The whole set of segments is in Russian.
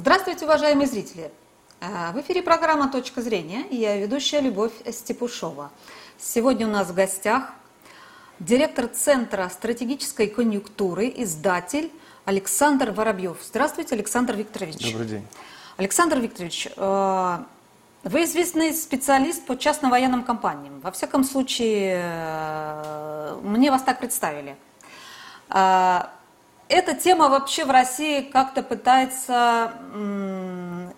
Здравствуйте, уважаемые зрители! Э, в эфире программа «Точка зрения» и я ведущая Любовь Степушова. Сегодня у нас в гостях директор Центра стратегической конъюнктуры, издатель Александр Воробьев. Здравствуйте, Александр Викторович. Добрый день. Александр Викторович, э, вы известный специалист по частным военным компаниям. Во всяком случае, э, мне вас так представили. Эта тема вообще в России как-то пытается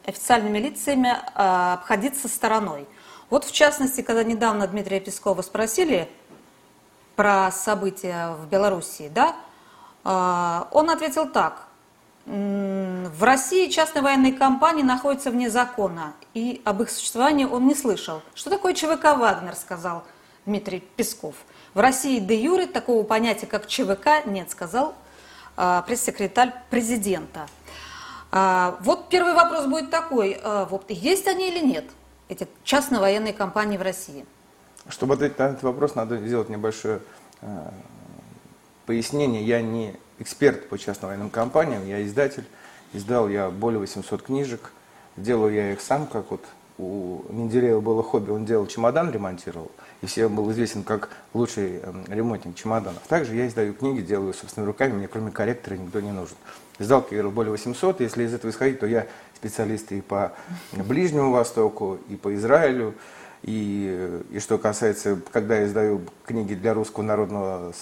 официальными лицами а, обходиться стороной. Вот в частности, когда недавно Дмитрия Пескова спросили про события в Белоруссии, да, а, он ответил так. В России частные военные компании находятся вне закона, и об их существовании он не слышал. Что такое ЧВК «Вагнер», сказал Дмитрий Песков. В России де юре такого понятия, как ЧВК, нет, сказал пресс-секретарь президента. А, вот первый вопрос будет такой. А, вот есть они или нет, эти частно-военные компании в России? Чтобы ответить на этот вопрос, надо сделать небольшое пояснение. Я не эксперт по частно-военным компаниям, я издатель. Издал я более 800 книжек. Делаю я их сам, как вот у Менделеева было хобби, он делал чемодан, ремонтировал и всем был известен как лучший эм, ремонтник чемоданов. Также я издаю книги, делаю собственными руками, мне кроме корректора никто не нужен. Издал, говорил, более 800, если из этого исходить, то я специалист и по Ближнему Востоку, и по Израилю, и, и что касается, когда я издаю книги для Русского народного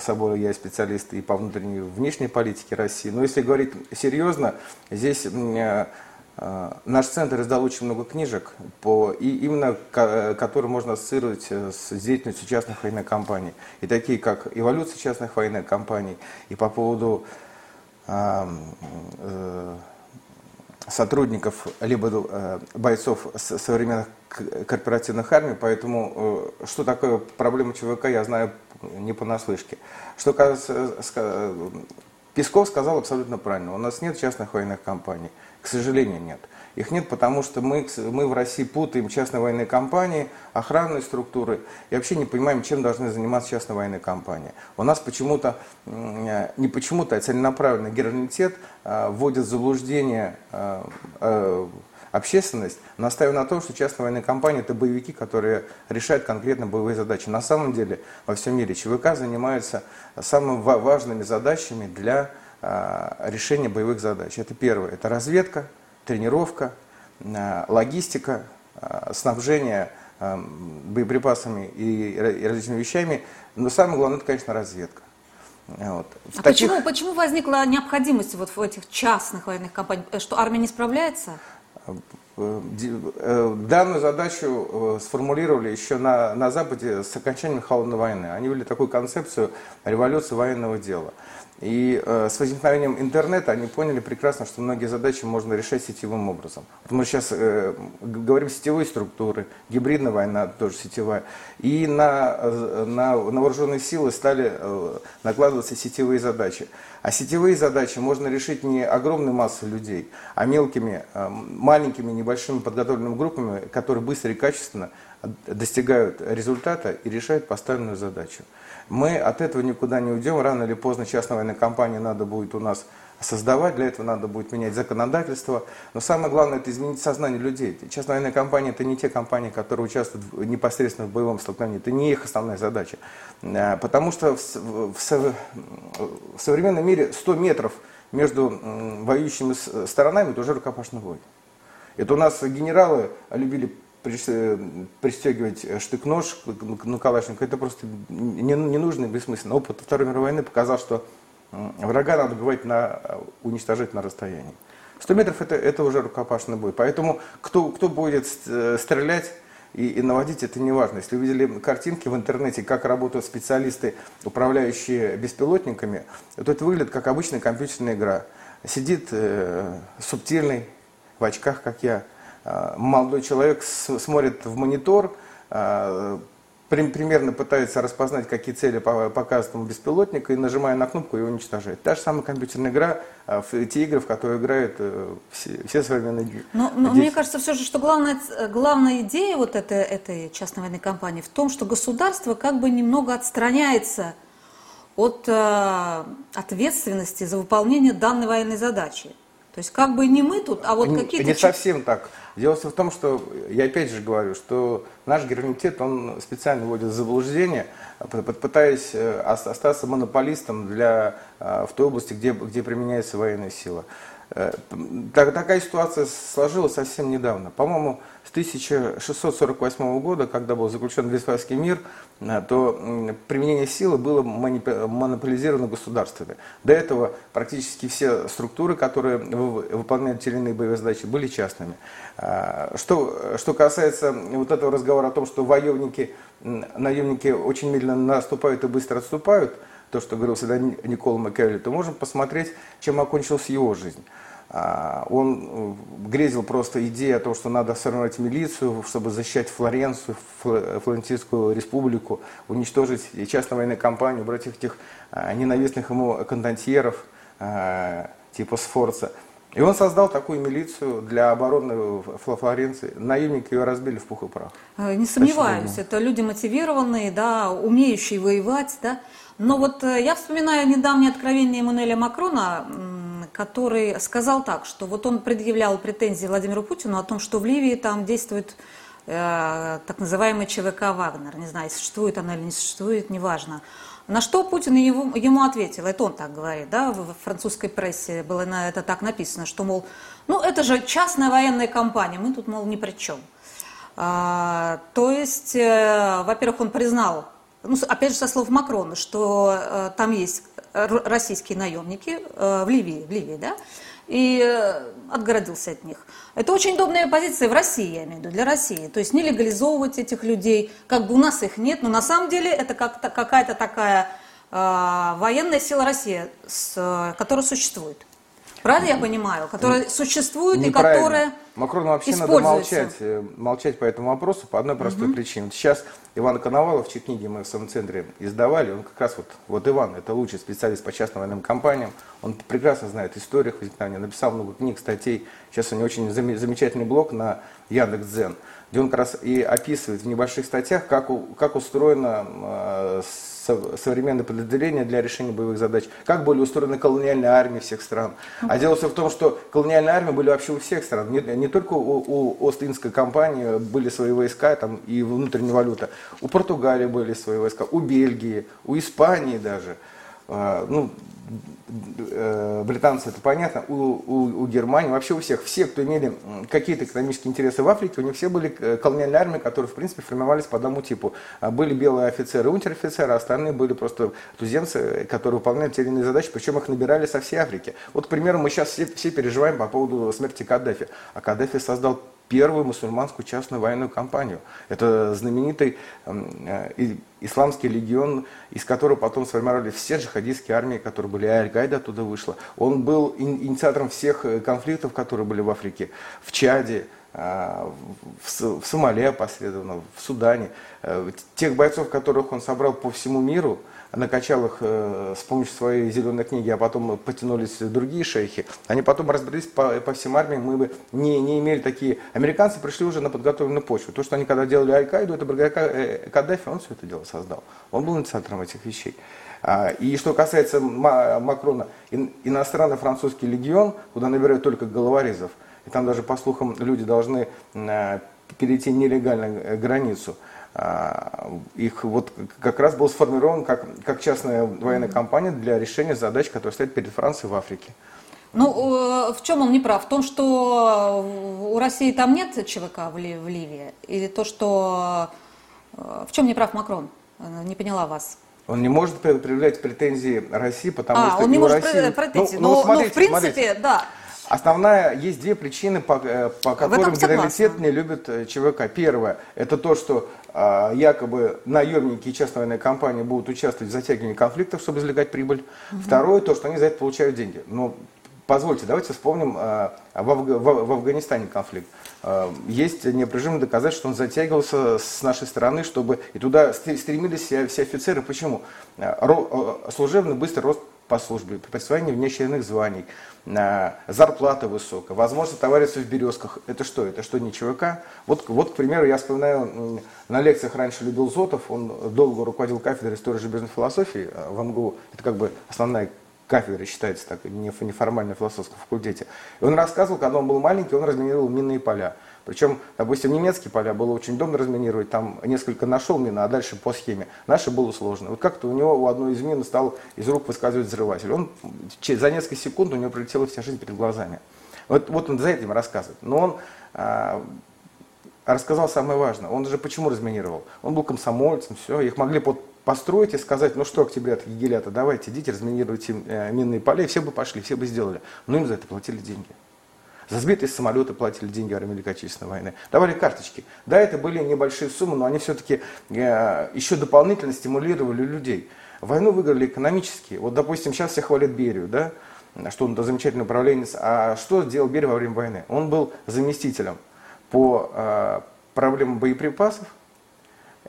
собора, я специалист и по внутренней и внешней политике России. Но если говорить серьезно, здесь а, наш центр издал очень много книжек, по, и именно которые можно ассоциировать э, с деятельностью частных военных компаний. И такие, как эволюция частных военных компаний, и по поводу э, э, сотрудников, либо э, бойцов современных корпоративных армий, поэтому э, что такое проблема ЧВК, я знаю не понаслышке. Что касается, Песков сказал абсолютно правильно, у нас нет частных военных компаний. К сожалению, нет. Их нет, потому что мы, мы в России путаем частные военные компании, охранные структуры и вообще не понимаем, чем должны заниматься частные военные компании. У нас почему-то, не почему-то, а целенаправленно генералитет а, вводит в заблуждение а, общественность, настаивая на том, что частные военные компании – это боевики, которые решают конкретно боевые задачи. На самом деле во всем мире ЧВК занимаются самыми важными задачами для решения боевых задач. Это первое, это разведка, тренировка, а, логистика, а, снабжение боеприпасами и различными вещами. Но самое главное, это, конечно, разведка. Вот. а таких... почему, почему возникла необходимость вот в этих частных военных компаниях? Что армия не справляется? Э, данную задачу э, сформулировали еще на, на Западе с окончанием холодной войны. Они ввели такую концепцию революции военного дела. И э, с возникновением интернета они поняли прекрасно, что многие задачи можно решать сетевым образом. Вот мы сейчас э, говорим сетевые структуры, гибридная война тоже сетевая. И на, э, на, на вооруженные силы стали э, накладываться сетевые задачи. А сетевые задачи можно решить не огромной массой людей, а мелкими, э, маленькими, небольшими подготовленными группами, которые быстро и качественно достигают результата и решают поставленную задачу. Мы от этого никуда не уйдем. Рано или поздно частная военная компания надо будет у нас создавать, для этого надо будет менять законодательство. Но самое главное, это изменить сознание людей. Частная военная компания – это не те компании, которые участвуют непосредственно в боевом столкновении. Это не их основная задача. Э, потому что в, в, в современном мире 100 метров между воюющими сторонами – это уже рукопашный бой. Это у нас генералы любили пристегивать штык-нож на Калашникова, это просто не, не нужно и бессмысленно. Опыт Второй мировой войны показал, что врага надо убивать на, уничтожать на расстоянии. 100 метров это, это уже рукопашный бой. Поэтому кто, кто будет э, стрелять и, и наводить, это не важно. Если вы видели картинки в интернете, как работают специалисты, управляющие беспилотниками, то это выглядит как обычная компьютерная игра. Сидит э, субтильный, в очках, как я, молодой человек смотрит в монитор, а, примерно пытается распознать, какие цели показывает ему беспилотник, и нажимая на кнопку, его уничтожает. Та же самая компьютерная игра, а, те игры, в которые играют э, все, все современные но, но мне кажется все же, что главная, главная идея вот этой, этой частной военной компании в том, что государство как бы немного отстраняется от э, ответственности за выполнение данной военной задачи. То есть как бы не мы тут, а вот какие-то... Не совсем так. Дело в том, что я опять же говорю, что наш германитет, он специально вводит в заблуждение, пытаясь э, остаться монополистом для, э, в той области, где, где применяется военная сила. Э, так, такая ситуация сложилась совсем недавно. По-моему, с 1648 года, когда был заключен Вестфальский мир, э, то применение силы было монополизировано государствами. До этого практически все структуры, которые выполняют те или иные боевые задачи, были частными. А, что, что касается вот этого разговора о том, что воевники, наемники очень медленно наступают и быстро отступают, то, что говорил всегда Никола Макиавелли, то можем посмотреть, чем окончилась его жизнь. А, он э, грезил просто идеей о том, что надо сформировать милицию, чтобы защищать Флоренцию, Флорентийскую республику, уничтожить частную военную компанию, брать этих а, ненавистных ему кондотьеров а, типа Сфорца. И он создал такую милицию для обороны Флоренции. Наемники ее разбили в пух и прах. Э, не сомневаюсь, это люди мотивированные, да, умеющие воевать, да. Но вот э, я вспоминаю недавнее откровение Эммануэля Макрона, который сказал так, что вот он предъявлял претензии Владимиру Путину о том, что в Ливии там действует э, так называемый ЧВК «Вагнер». Не знаю, существует она или не существует, неважно. На что Путин ему, ему ответил, это он так говорит, да, в французской прессе было на это так написано, что, мол, ну это же частная военная компания, мы тут, мол, ни при чем. А, то есть, э, во-первых, он признал, ну, опять же, со слов Макрона, что э, там есть российские наемники э, в Ливии, в Ливии, да, и э, отгородился от них. Это очень удобная позиция в России, я имею в виду, для России. То есть не легализовывать этих людей, как бы у нас их нет, но на самом деле это как какая-то такая э, военная сила России, с, которая существует. Правильно я понимаю? Которая существует и которая Макрону вообще надо молчать, э, молчать по этому вопросу по одной простой угу. причине. Вот сейчас Иван Коновалов, чьи книги мы в самом центре издавали, он как раз вот, вот Иван, это лучший специалист по частным военным компаниям, он прекрасно знает историю возникновения, написал много книг, статей. Сейчас у него очень замечательный блог на Яндекс.Дзен, где он как раз и описывает в небольших статьях, как, как устроена э, современные подразделения для решения боевых задач, как были устроены колониальные армии всех стран. А дело все в том, что колониальные армии были вообще у всех стран. Не, не только у, у Ост-Индской компании были свои войска там, и внутренняя валюта. У Португалии были свои войска, у Бельгии, у Испании даже. А, ну, британцы, это понятно, у, у, у Германии, вообще у всех, все, кто имели какие-то экономические интересы в Африке, у них все были э, колониальные армии, которые, в принципе, формировались по одному типу. А были белые офицеры, унтер-офицеры, а остальные были просто туземцы, которые выполняли те или иные задачи, причем их набирали со всей Африки. Вот, к примеру, мы сейчас все, все переживаем по поводу смерти Каддафи. А Каддафи создал первую мусульманскую частную военную компанию. Это знаменитый э, исламский легион, из которого потом сформировали все джихадистские армии, которые были, Аль-Каида оттуда вышла. Он был инициатором всех э, конфликтов, которые были в Африке, в Чаде, э, в, Сомали опосредованно, в Судане. Тех бойцов, которых он собрал по всему миру – накачал их э, с помощью своей зеленой книги, а потом потянулись другие шейхи, они потом разбрелись по, по всем армиям, мы бы не, не имели такие... Американцы пришли уже на подготовленную почву. То, что они когда делали Аль-Каиду, это благодаря Каддафи, он все это дело создал. Он был инициатором этих вещей. А, и что касается Макрона, иностранный французский легион, куда набирают только головорезов, и там даже, по слухам, люди должны э, перейти нелегально э, границу. А, их вот как раз был сформирован как, как частная военная компания для решения задач, которые стоят перед Францией в Африке. Ну, э, в чем он не прав? В том, что у России там нет ЧВК в, Ливии? Или то, что... Э, в чем не прав Макрон? Э, не поняла вас. Он не может предъявлять претензии России, потому а, что он не может России... претензии. Ну, но, ну, смотрите, но в принципе, смотрите. да. Основная, есть две причины, по, э, по которым генералитет не любит э, ЧВК. Первое, это то, что а, якобы наемники и частная военная компания будут участвовать в затягивании конфликтов, чтобы извлекать прибыль. Угу. Второе, то, что они за это получают деньги. Но ну, позвольте, давайте вспомним а, в, Афг... в, Афганистане конфликт. А, есть неопровержимое доказательство, что он затягивался с нашей стороны, чтобы и туда стремились все, все офицеры. Почему? Ро... Служебный быстрый рост по службе, присвоение внеочередных званий, зарплата высокая, возможность товарищества в березках. Это что? Это что, не ЧВК? Вот, вот, к примеру, я вспоминаю, на лекциях раньше любил Зотов, он долго руководил кафедрой истории железной философии э, в МГУ. Это как бы основная кафедры считается так, неформально философском факультете. И он рассказывал, когда он был маленький, он разминировал минные поля. Причем, допустим, немецкие поля было очень удобно разминировать, там несколько нашел мины, а дальше по схеме. Наши было сложно. Вот как-то у него у одной из мин стал из рук выскальзывать взрыватель. Он за несколько секунд у него пролетела вся жизнь перед глазами. Вот, вот он за этим рассказывает. Но он а, рассказал самое важное. Он же почему разминировал? Он был комсомольцем, все, их могли под построить и сказать, ну что, октябрята, егелята, давайте, идите, разминируйте э, минные поля, и все бы пошли, все бы сделали. Но им за это платили деньги. За сбитые самолеты платили деньги во время Великой войны. Давали карточки. Да, это были небольшие суммы, но они все-таки э, еще дополнительно стимулировали людей. Войну выиграли экономически. Вот, допустим, сейчас все хвалят Берию, да, что он замечательный управленец. А что сделал Берия во время войны? Он был заместителем по э, проблемам боеприпасов,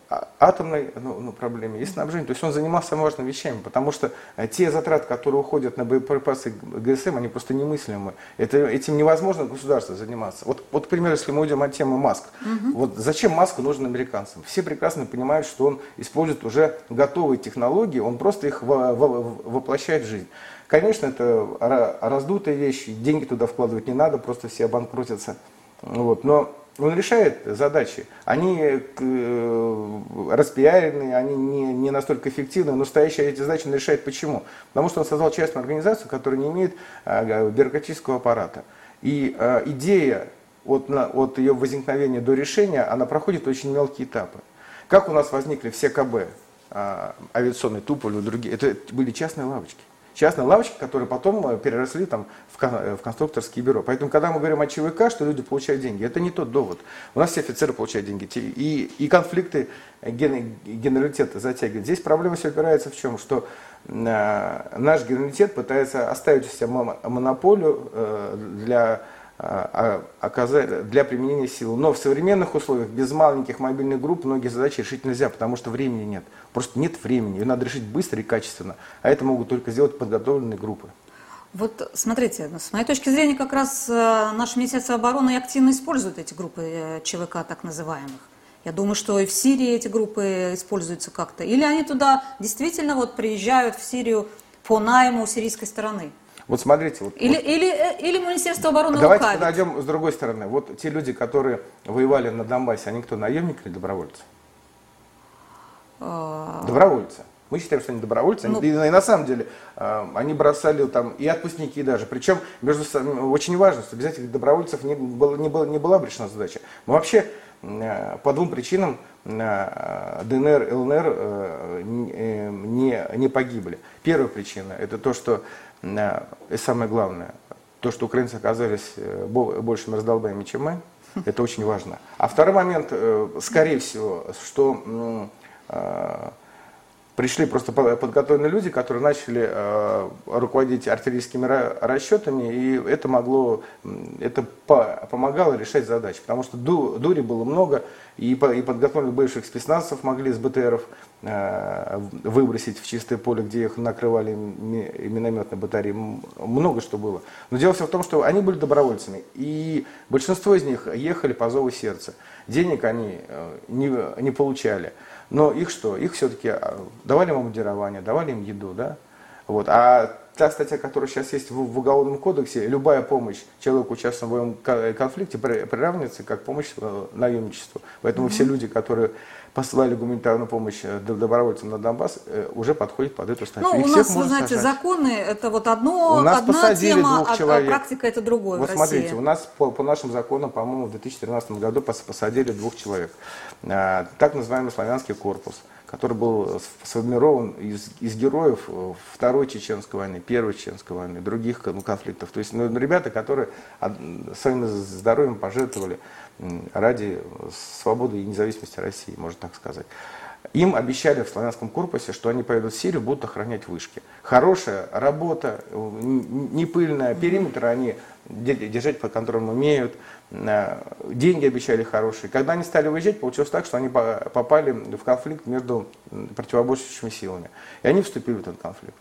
атомной ну, ну, проблеме и снабжения. То есть он занимался важными вещами, потому что э, те затраты, которые уходят на боеприпасы ГСМ, они просто немыслимы. Это, этим невозможно государство заниматься. Вот, вот, к примеру, если мы уйдем от темы маск. Угу. Вот зачем маска нужна американцам? Все прекрасно понимают, что он использует уже готовые технологии, он просто их во, во, воплощает в жизнь. Конечно, это раздутая вещь, деньги туда вкладывать не надо, просто все обанкротятся. Вот. Но он решает задачи. Они э, распиарены, они не, не настолько эффективны, но стоящие эти задачи он решает почему? Потому что он создал частную организацию, которая не имеет э, бюрократического аппарата. И э, идея от, от ее возникновения до решения, она проходит очень мелкие этапы. Как у нас возникли все КБ, авиационный Туполь и другие, это были частные лавочки частные лавочки, которые потом э, переросли там, в, э, в конструкторские бюро. Поэтому, когда мы говорим о ЧВК, что люди получают деньги, это не тот довод. У нас все офицеры получают деньги. И, и конфликты э, ген, генералитета затягивают. Здесь проблема все опирается в чем? Что э, наш генералитет пытается оставить у себя монополию э, для для применения силы. Но в современных условиях без маленьких мобильных групп многие задачи решить нельзя, потому что времени нет. Просто нет времени. Ее надо решить быстро и качественно. А это могут только сделать подготовленные группы. Вот смотрите, с моей точки зрения, как раз э, наше Министерство обороны активно использует эти группы э, ЧВК так называемых. Я думаю, что и в Сирии эти группы используются как-то. Или они туда действительно вот приезжают в Сирию по найму сирийской стороны. Вот смотрите. Вот, или, вот, или, э, или Министерство обороны Давайте лукавит. подойдем с другой стороны. Вот те люди, которые воевали на Донбассе, они кто, наемники или добровольцы? А... Добровольцы. Мы считаем, что они добровольцы. Ну... И, и на самом деле э, они бросали там и отпускники даже. Причем между, очень важно, что без этих добровольцев не, было, не, было, не была решена задача. Мы вообще э, по двум причинам э, ДНР, ЛНР э, не, не погибли. Первая причина – это то, что и самое главное, то, что украинцы оказались э, большими раздолбаями, чем мы, это очень важно. А второй момент, э, скорее всего, что э, пришли просто подготовленные люди, которые начали руководить артиллерийскими расчетами, и это могло, это по, помогало решать задачи, потому что ду, дури было много, и, по, и подготовленных бывших спецназовцев могли с БТРов э, выбросить в чистое поле, где их накрывали минометные батареи, много что было. Но дело все в том, что они были добровольцами, и большинство из них ехали по зову сердца. Денег они э, не, не получали. Но их что? Их все-таки а, давали им обмундирование, давали им еду, да? Вот. А та статья, которая сейчас есть в, в Уголовном кодексе, любая помощь человеку, участвующему в военном конфликте, приравнивается как помощь э, наемничеству. Поэтому mm-hmm. все люди, которые посылали гуманитарную помощь э, добровольцам на Донбасс, э, уже подходит под эту статью. Ну, у нас, вы знаете, сажать. законы это вот одно, у нас одна тема, двух а, а практика это другое Вот смотрите, у нас по, по нашим законам, по-моему, в 2013 году посадили двух человек. А, так называемый славянский корпус который был сформирован из, из героев э, Второй Чеченской войны, Первой Чеченской войны, других ну, конфликтов. То есть ну, ребята, которые своим здоровьем пожертвовали ради свободы и независимости России, можно так сказать. Им обещали в славянском корпусе, что они поедут в Сирию, будут охранять вышки. Хорошая работа, не пыльная, периметр они держать под контролем умеют, деньги обещали хорошие. Когда они стали выезжать, получилось так, что они попали в конфликт между противоборствующими силами. И они вступили в этот конфликт.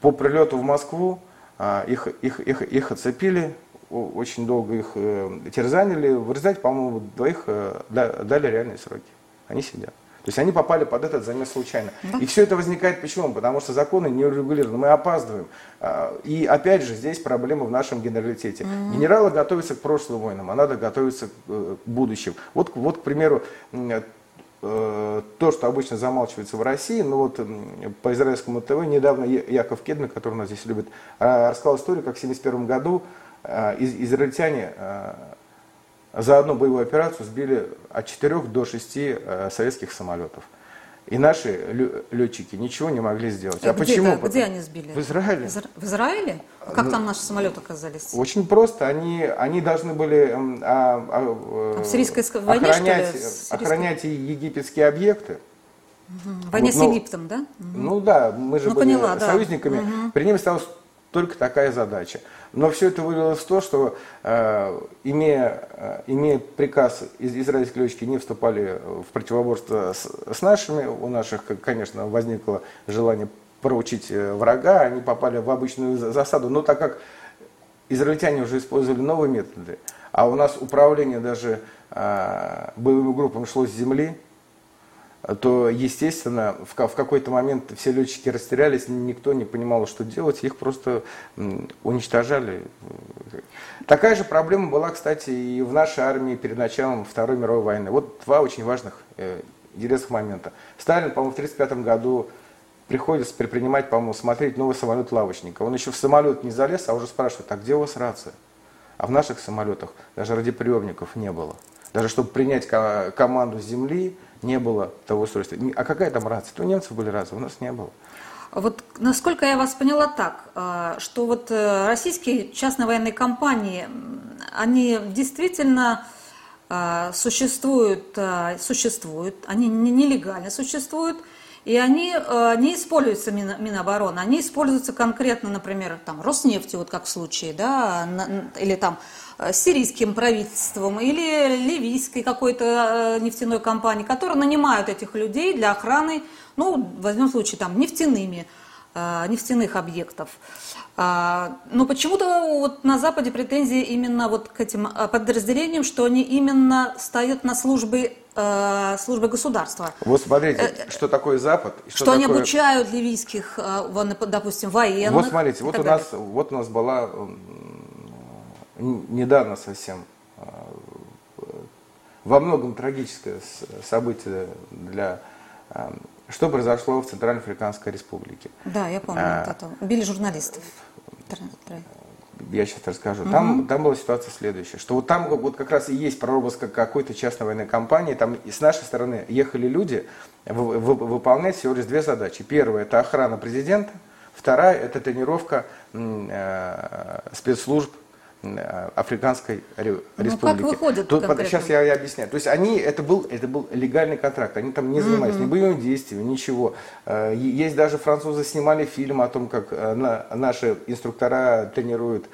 По прилету в Москву э, их, их, их, их оцепили, очень долго их э, терзанили. В результате, по-моему, двоих дали реальные сроки. Они сидят. То есть они попали под этот замес случайно. Да. И все это возникает почему? Потому что законы не урегулированы, мы опаздываем. А, и опять же, здесь проблема в нашем генералитете. Mm-hmm. Генералы готовятся к прошлым войнам, а надо готовиться э, к будущим. Вот, вот к примеру, э, то, что обычно замалчивается в России, ну вот по израильскому ТВ недавно Яков Кедмин, который у нас здесь любит, а, рассказал историю, как в 1971 году израильтяне за одну боевую операцию сбили от 4 до 6 э, советских самолетов. И наши летчики ничего не могли сделать. А, а где, почему? Где они сбили? В Израиле. В Израиле? А как ну, там наши самолеты оказались? Очень просто. Они, они должны были а, а, в сирийской войне, охранять, что ли? Сирийской... охранять египетские объекты. Угу. Войне вот, с Египтом, да? Угу. Ну да, мы же ну, были поняла, союзниками. Да. При ним осталась только такая задача. Но все это вылилось в то, что э, имея, э, имея приказ из израильской летчики не вступали в противоборство с, с нашими, у наших, конечно, возникло желание проучить э, врага, они попали в обычную засаду. Но так как израильтяне уже использовали новые методы, а у нас управление даже э, боевыми группами шло с земли, то, естественно, в, в какой-то момент все летчики растерялись, никто не понимал, что делать, их просто уничтожали. Такая же проблема была, кстати, и в нашей армии перед началом Второй мировой войны. Вот два очень важных э, интересных момента. Сталин, по-моему, в 1935 году приходится предпринимать, по-моему, смотреть новый самолет лавочника. Он еще в самолет не залез, а уже спрашивает, а где у вас рация? А в наших самолетах даже радиоприемников не было. Даже чтобы принять команду с земли, не было того устройства. А какая там рация? У немцев были рации, у нас не было. Вот насколько я вас поняла так, э, что вот э, российские частные военные компании, они действительно э, существуют, существуют, они нелегально существуют, и они не используются Минобороны, они используются конкретно, например, там, Роснефтью, вот как в случае, да, или там сирийским правительством или ливийской какой-то э, нефтяной компанией, которые нанимают этих людей для охраны, ну, возьмем случай, там, нефтяными, э, нефтяных объектов. А, но почему-то вот на Западе претензии именно вот к этим подразделениям, что они именно стоят на службе службы государства. Вот смотрите, что такое Запад. Что, что такое... они обучают ливийских, допустим, военных. Вот смотрите, вот у, нас, вот у нас была недавно совсем а, во многом трагическое событие для а, что произошло в Центральноафриканской республике. Да, я помню а, это. Убили журналистов. Я сейчас расскажу. Угу. Там, там была ситуация следующая, что вот там вот как раз и есть прорабовска какой-то частной военной компании. Там и с нашей стороны ехали люди в, в, выполнять всего лишь две задачи. Первая – это охрана президента. Вторая – это тренировка э, спецслужб Африканской республики. Ну, как выходит Тут, Сейчас я, я объясняю. То есть они, это был, это был легальный контракт, они там не занимались mm-hmm. ни боевыми действиями, ничего. Э, есть даже французы снимали фильм о том, как э, наши инструктора тренируют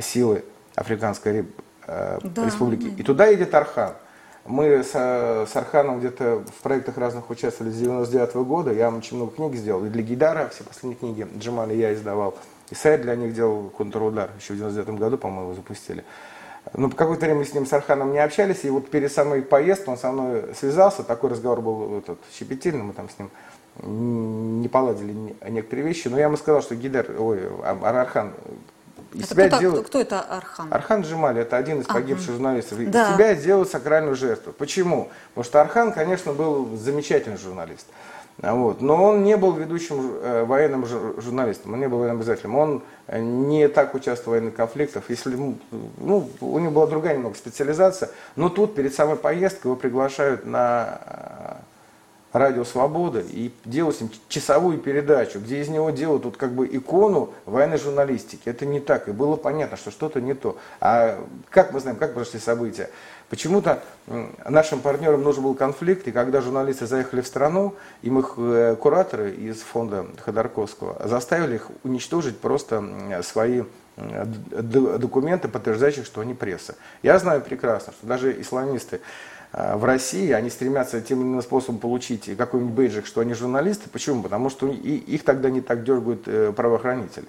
силы Африканской да, республики. И туда едет Архан. Мы с, с Арханом где-то в проектах разных участвовали с 99 -го года. Я очень много книг сделал. И для Гидара все последние книги Джамали я издавал. И сайт для них делал контрудар. Еще в 99 году, по-моему, запустили. Ну, какое-то время мы с ним, с Арханом, не общались, и вот перед самой поездкой он со мной связался, такой разговор был этот, щепетильный, мы там с ним не поладили некоторые вещи, но я ему сказал, что Гидер, ой, Архан, из это себя кто, делают... кто это Архан? Архан Джимали, это один из погибших ага. журналистов. Из да. себя делают сакральную жертву. Почему? Потому что Архан, конечно, был замечательный журналист. А вот. Но он не был ведущим э, военным журналистом, он не был военным обязательным. Он э, не так участвовал в военных конфликтах. Если, ну, у него была другая немного специализация. Но тут перед самой поездкой его приглашают на э, радио «Свобода» и делают с ним часовую передачу, где из него делают тут как бы икону военной журналистики. Это не так. И было понятно, что что-то не то. А как мы знаем, как прошли события? Почему-то нашим партнерам нужен был конфликт, и когда журналисты заехали в страну, им их э, кураторы из фонда Ходорковского заставили их уничтожить просто свои документы, подтверждающие, что они пресса. Я знаю прекрасно, что даже исламисты э, в России, они стремятся тем или иным способом получить какой-нибудь бейджик, что они журналисты. Почему? Потому что их тогда не так дергают э, правоохранители.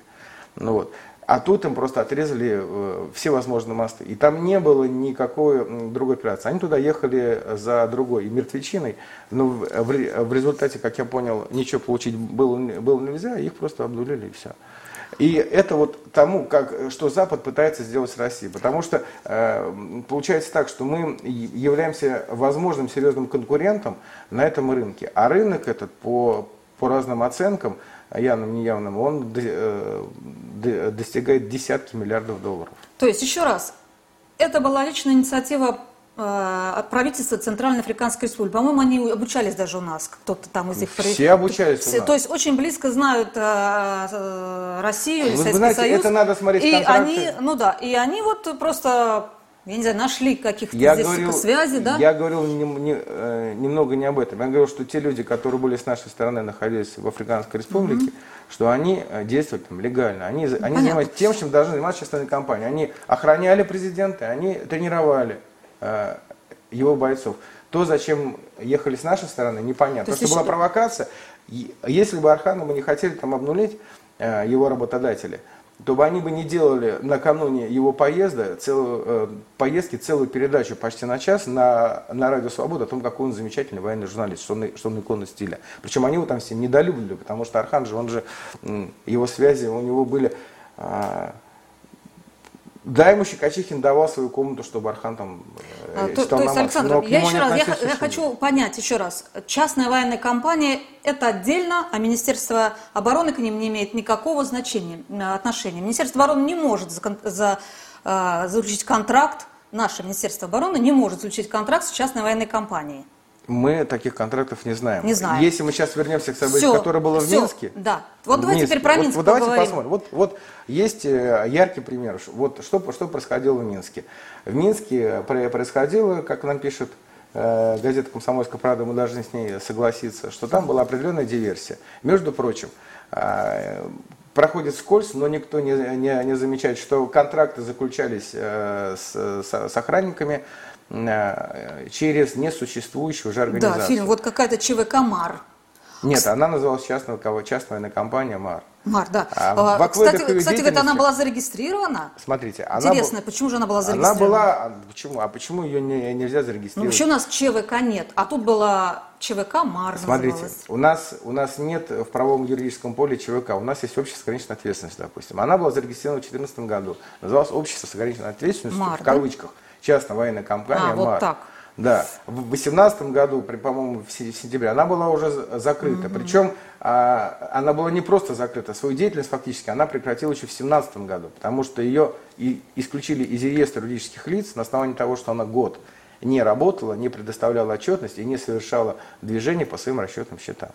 Ну вот. А тут им просто отрезали э, все возможные мосты. И там не было никакой другой операции. Они туда ехали за другой мертвечиной, но в, в результате, как я понял, ничего получить было, было нельзя, их просто обнулили и все. И это вот тому, как, что Запад пытается сделать с Россией. Потому что э, получается так, что мы являемся возможным серьезным конкурентом на этом рынке. А рынок этот по, по разным оценкам явным, неявным, он э, достигает десятки миллиардов долларов. То есть, еще раз, это была личная инициатива э, от правительства Центральной Африканской Республики. По-моему, они обучались даже у нас, кто-то там из них. Все обучались Все, То есть очень близко знают э, Россию или Советский знаете, Союз. это надо смотреть и они, ну да, и они вот просто я не знаю, нашли каких-то здесь говорил, связи, да? Я говорил не, не, э, немного не об этом. Я говорил, что те люди, которые были с нашей стороны, находились в Африканской республике, mm-hmm. что они э, действовали там легально. Они, они занимались тем, чем должны заниматься частные компании. Они охраняли президента, они тренировали э, его бойцов. То, зачем ехали с нашей стороны, непонятно. То, что была провокация. Если бы Архана мы не хотели там обнулить э, его работодатели, то бы они бы не делали накануне его поезда, целую, э, поездки целую передачу почти на час на, на Радио Свобода о том, какой он замечательный военный журналист, что он, что он икона стиля. Причем они его там все недолюбливали, потому что Архан же, он же, его связи у него были... Э, да, ему Щекочихин давал свою комнату, чтобы Архан там э, а, то, то есть, Александр, я еще раз, я, я хочу понять еще раз. Частная военная компания – это отдельно, а Министерство обороны к ним не имеет никакого значения, э, отношения. Министерство обороны не может за, за, э, заключить контракт, наше Министерство обороны не может заключить контракт с частной военной компанией. Мы таких контрактов не знаем. Не знаем. Если мы сейчас вернемся к событию, все, которое было все, в Минске. Да. Вот давайте Минске. теперь про Минск вот, вот давайте посмотрим. Вот, вот есть э, яркий пример. Вот что, что происходило в Минске. В Минске происходило, как нам пишет э, газета «Комсомольская правда», мы должны с ней согласиться, что там была определенная диверсия. Между прочим, э, проходит скользь, но никто не, не, не замечает, что контракты заключались э, с, с, с охранниками, через несуществующую уже организацию. Да, фильм, вот какая-то ЧВК «Мар». Нет, она называлась частная, частная компания «Мар». Мар, да. А, а кстати, кстати говорит, она была зарегистрирована? Смотрите, она Интересно, почему же она была зарегистрирована? Она была, а почему, а почему ее не, нельзя зарегистрировать? Ну, вообще у нас ЧВК нет, а тут была ЧВК МАР Смотрите, называлась. у нас, у нас нет в правовом юридическом поле ЧВК, у нас есть общество с ограниченной ответственностью, допустим. Она была зарегистрирована в 2014 году, называлась общество с ограниченной ответственностью, МАР, в кавычках. Да? Частная военная компания а, вот так. Да, в 2018 году, по-моему, в сентябре, она была уже закрыта. Mm-hmm. Причем а, она была не просто закрыта, свою деятельность фактически она прекратила еще в 2017 году, потому что ее и исключили из реестра юридических лиц на основании того, что она год не работала, не предоставляла отчетность и не совершала движения по своим расчетным счетам.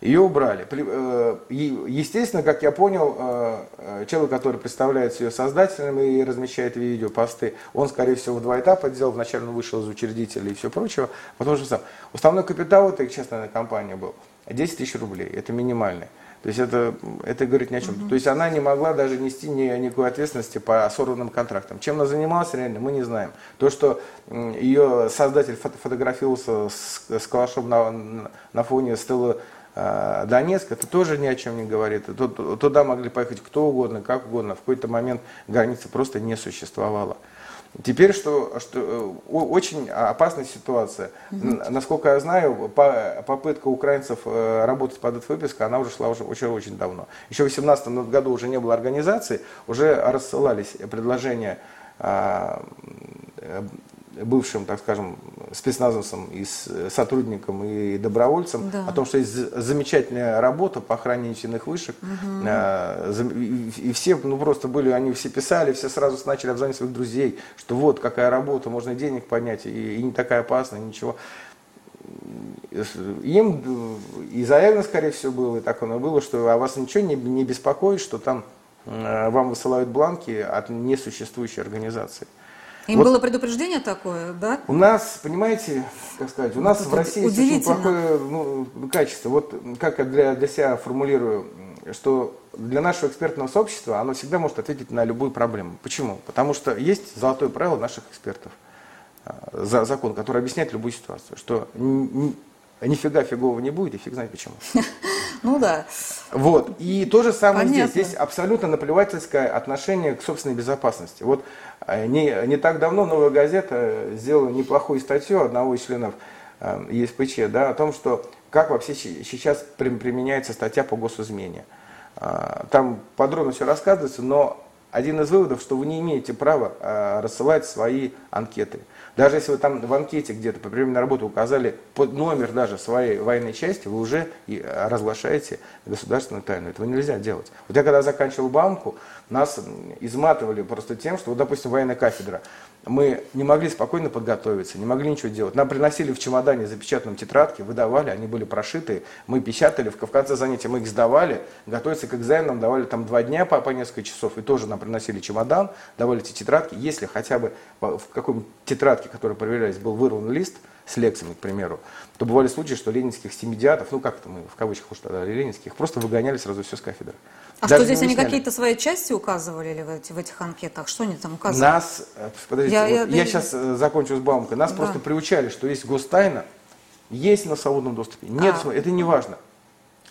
Ее убрали. Э, естественно, как я понял, э, э, человек, который представляет ее создателем и размещает видео, посты, он, скорее всего, в два этапа делал. Вначале он вышел из учредителя и все прочего. Потому что сам. Основной капитал этой частной компании был 10 тысяч рублей. Это минимальный. То есть это, это говорит ни о чем. Угу. То есть она не могла даже нести ни, никакой ответственности по сорванным контрактам. Чем она занималась реально, мы не знаем. То, что ее создатель фото фотографировался с, с калашом на, на фоне стелы э, Донецк, это тоже ни о чем не говорит. Туда могли поехать кто угодно, как угодно. В какой-то момент границы просто не существовало. Теперь, что, что э, очень опасная ситуация. Угу. Насколько я знаю, попытка украинцев э, работать под эту выписку, она уже шла уже очень-очень давно. Еще в 2018 году уже не было организации, уже рассылались предложения а, бывшим, так скажем, спецназовцам и сотрудникам и добровольцам да. о том, что есть замечательная работа по охране нефтяных вышек. Угу. И все, ну просто были, они все писали, все сразу начали обзванивать своих друзей, что вот какая работа, можно денег поднять, и, и не такая опасная, ничего. Им и заявлено, скорее всего, было, и так оно было, что о вас ничего не, не беспокоит, что там э, вам высылают бланки от несуществующей организации. Им вот было предупреждение такое, да? У нас, понимаете, как сказать, у нас вот в России очень плохое ну, качество. Вот как я для, для себя формулирую, что для нашего экспертного сообщества оно всегда может ответить на любую проблему. Почему? Потому что есть золотое правило наших экспертов, а, за закон, который объясняет любую ситуацию, что нифига фигового не будет, и фиг знает почему. Ну да. Вот. И то же самое Понятно. здесь. Здесь абсолютно наплевательское отношение к собственной безопасности. Вот э, не, не так давно «Новая газета» сделала неплохую статью одного из членов э, ЕСПЧ да, о том, что как вообще сейчас при- применяется статья по госизмене. А, Там подробно все рассказывается, но один из выводов, что вы не имеете права рассылать свои анкеты. Даже если вы там в анкете где-то по приеме на работу указали под номер даже своей военной части, вы уже а, разглашаете государственную тайну. Этого нельзя делать. Вот я когда заканчивал Баумку, нас изматывали просто тем, что, вот, допустим, военная кафедра, мы не могли спокойно подготовиться, не могли ничего делать. Нам приносили в чемодане запечатанном тетрадки, выдавали, они были прошиты, мы печатали, в конце занятия мы их сдавали, готовиться к экзаменам давали там два дня по, по несколько часов, и тоже нам приносили чемодан, давали эти тетрадки. Если хотя бы в какой-нибудь тетрадке, которая проверялась, был вырван лист с лекциями, к примеру, то бывали случаи, что ленинских стимидиатов, ну как это мы в кавычках уж тогда ленинских, просто выгоняли сразу все с кафедры. А Даже что здесь они какие-то свои части указывали или в, эти- в этих анкетах? Что они там указывали? Нас, э, подождите, Я- вот я- я, да, сейчас закончу с Баумкой, нас Да. просто приучали, что есть гостайна, есть на свободном доступе, нет, А. это не важно.